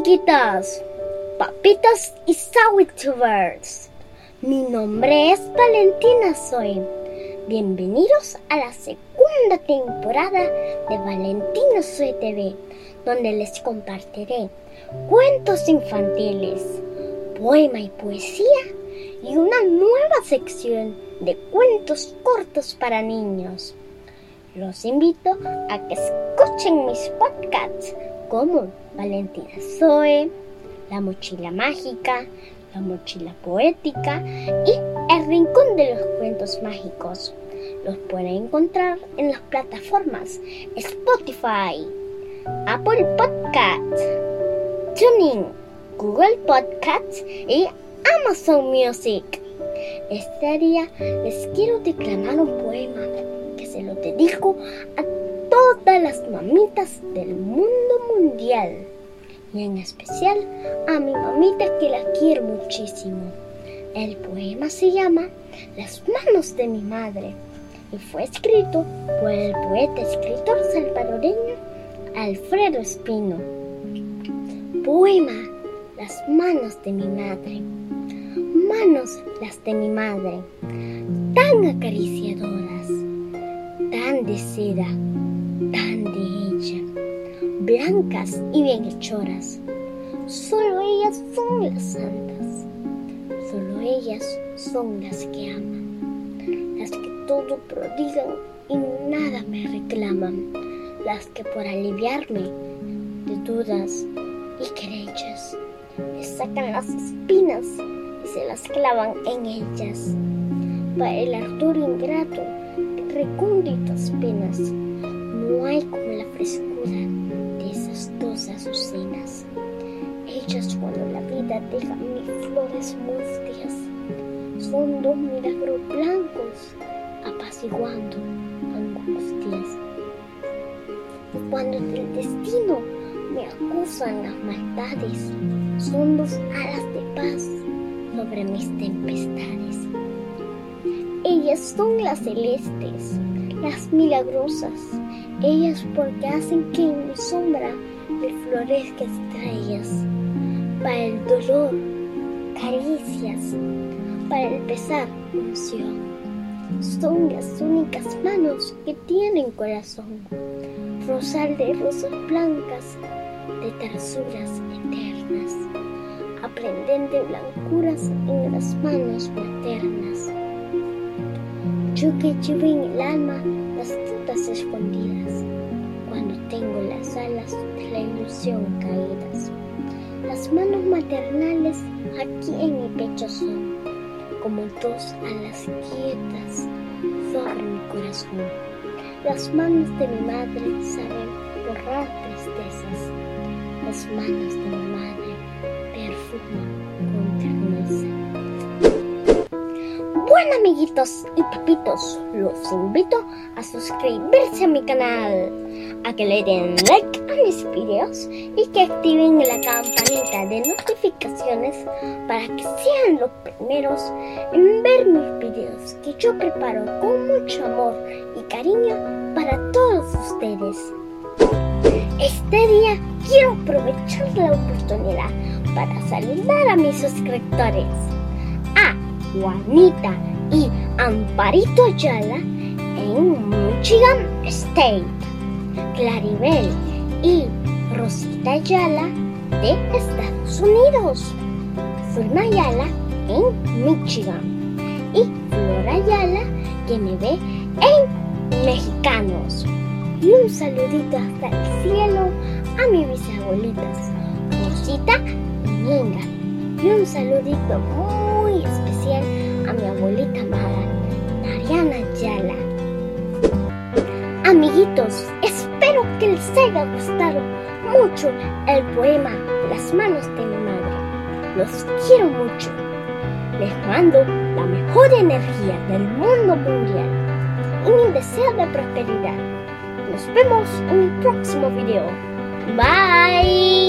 amiguitas, papitos y sandwichers. Mi nombre es Valentina Soy. Bienvenidos a la segunda temporada de Valentina Soy TV, donde les compartiré cuentos infantiles, poema y poesía y una nueva sección de cuentos cortos para niños. Los invito a que escuchen mis podcasts como Valentina Zoe, La Mochila Mágica, La Mochila Poética y El Rincón de los Cuentos Mágicos. Los pueden encontrar en las plataformas Spotify, Apple Podcasts, TuneIn, Google Podcasts y Amazon Music. Este día les quiero declamar un poema lo dedico a todas las mamitas del mundo mundial y en especial a mi mamita que la quiero muchísimo. El poema se llama Las manos de mi madre y fue escrito por el poeta escritor salvadoreño Alfredo Espino. Poema Las manos de mi madre. Manos las de mi madre, tan acariciadoras, tan de seda tan de ella, blancas y bienhechoras. Solo ellas son las santas, solo ellas son las que aman, las que todo prodigan y nada me reclaman, las que por aliviarme de dudas y querellas me sacan las espinas y se las clavan en ellas. Para el ardor ingrato recónditas penas no hay como la frescura de esas dos azucenas. Ellas cuando la vida deja mis flores mustias, son dos milagros blancos apaciguando angustias. Cuando del destino me acusan las maldades, son dos alas de paz sobre mis tempestades. Ellas son las celestes, las milagrosas, ellas porque hacen que en mi sombra me florezca estrellas, para el dolor, caricias, para el pesar, unción. Son las únicas manos que tienen corazón, rosal de rosas blancas, de tersuras eternas, aprenden de blancuras en las manos maternas. Yo que llevo en el alma las frutas escondidas, cuando tengo las alas de la ilusión caídas. Las manos maternales aquí en mi pecho son, como dos alas quietas sobre mi corazón. Las manos de mi madre saben borrar tristezas, las manos de mi madre perfuman Bueno amiguitos y papitos, los invito a suscribirse a mi canal, a que le den like a mis videos y que activen la campanita de notificaciones para que sean los primeros en ver mis videos que yo preparo con mucho amor y cariño para todos ustedes. Este día quiero aprovechar la oportunidad para saludar a mis suscriptores. Juanita y Amparito Ayala en Michigan State, Claribel y Rosita Ayala de Estados Unidos, Zulma Ayala en Michigan y Flor Ayala que me ve en Mexicanos. Y un saludito hasta el cielo a mis bisabuelitas, Rosita y Minga. Y un saludito muy abuelita amada, Mariana Yala. Amiguitos, espero que les haya gustado mucho el poema Las manos de mi madre. Los quiero mucho. Les mando la mejor energía del mundo mundial y mi deseo de prosperidad. Nos vemos en mi próximo video. Bye.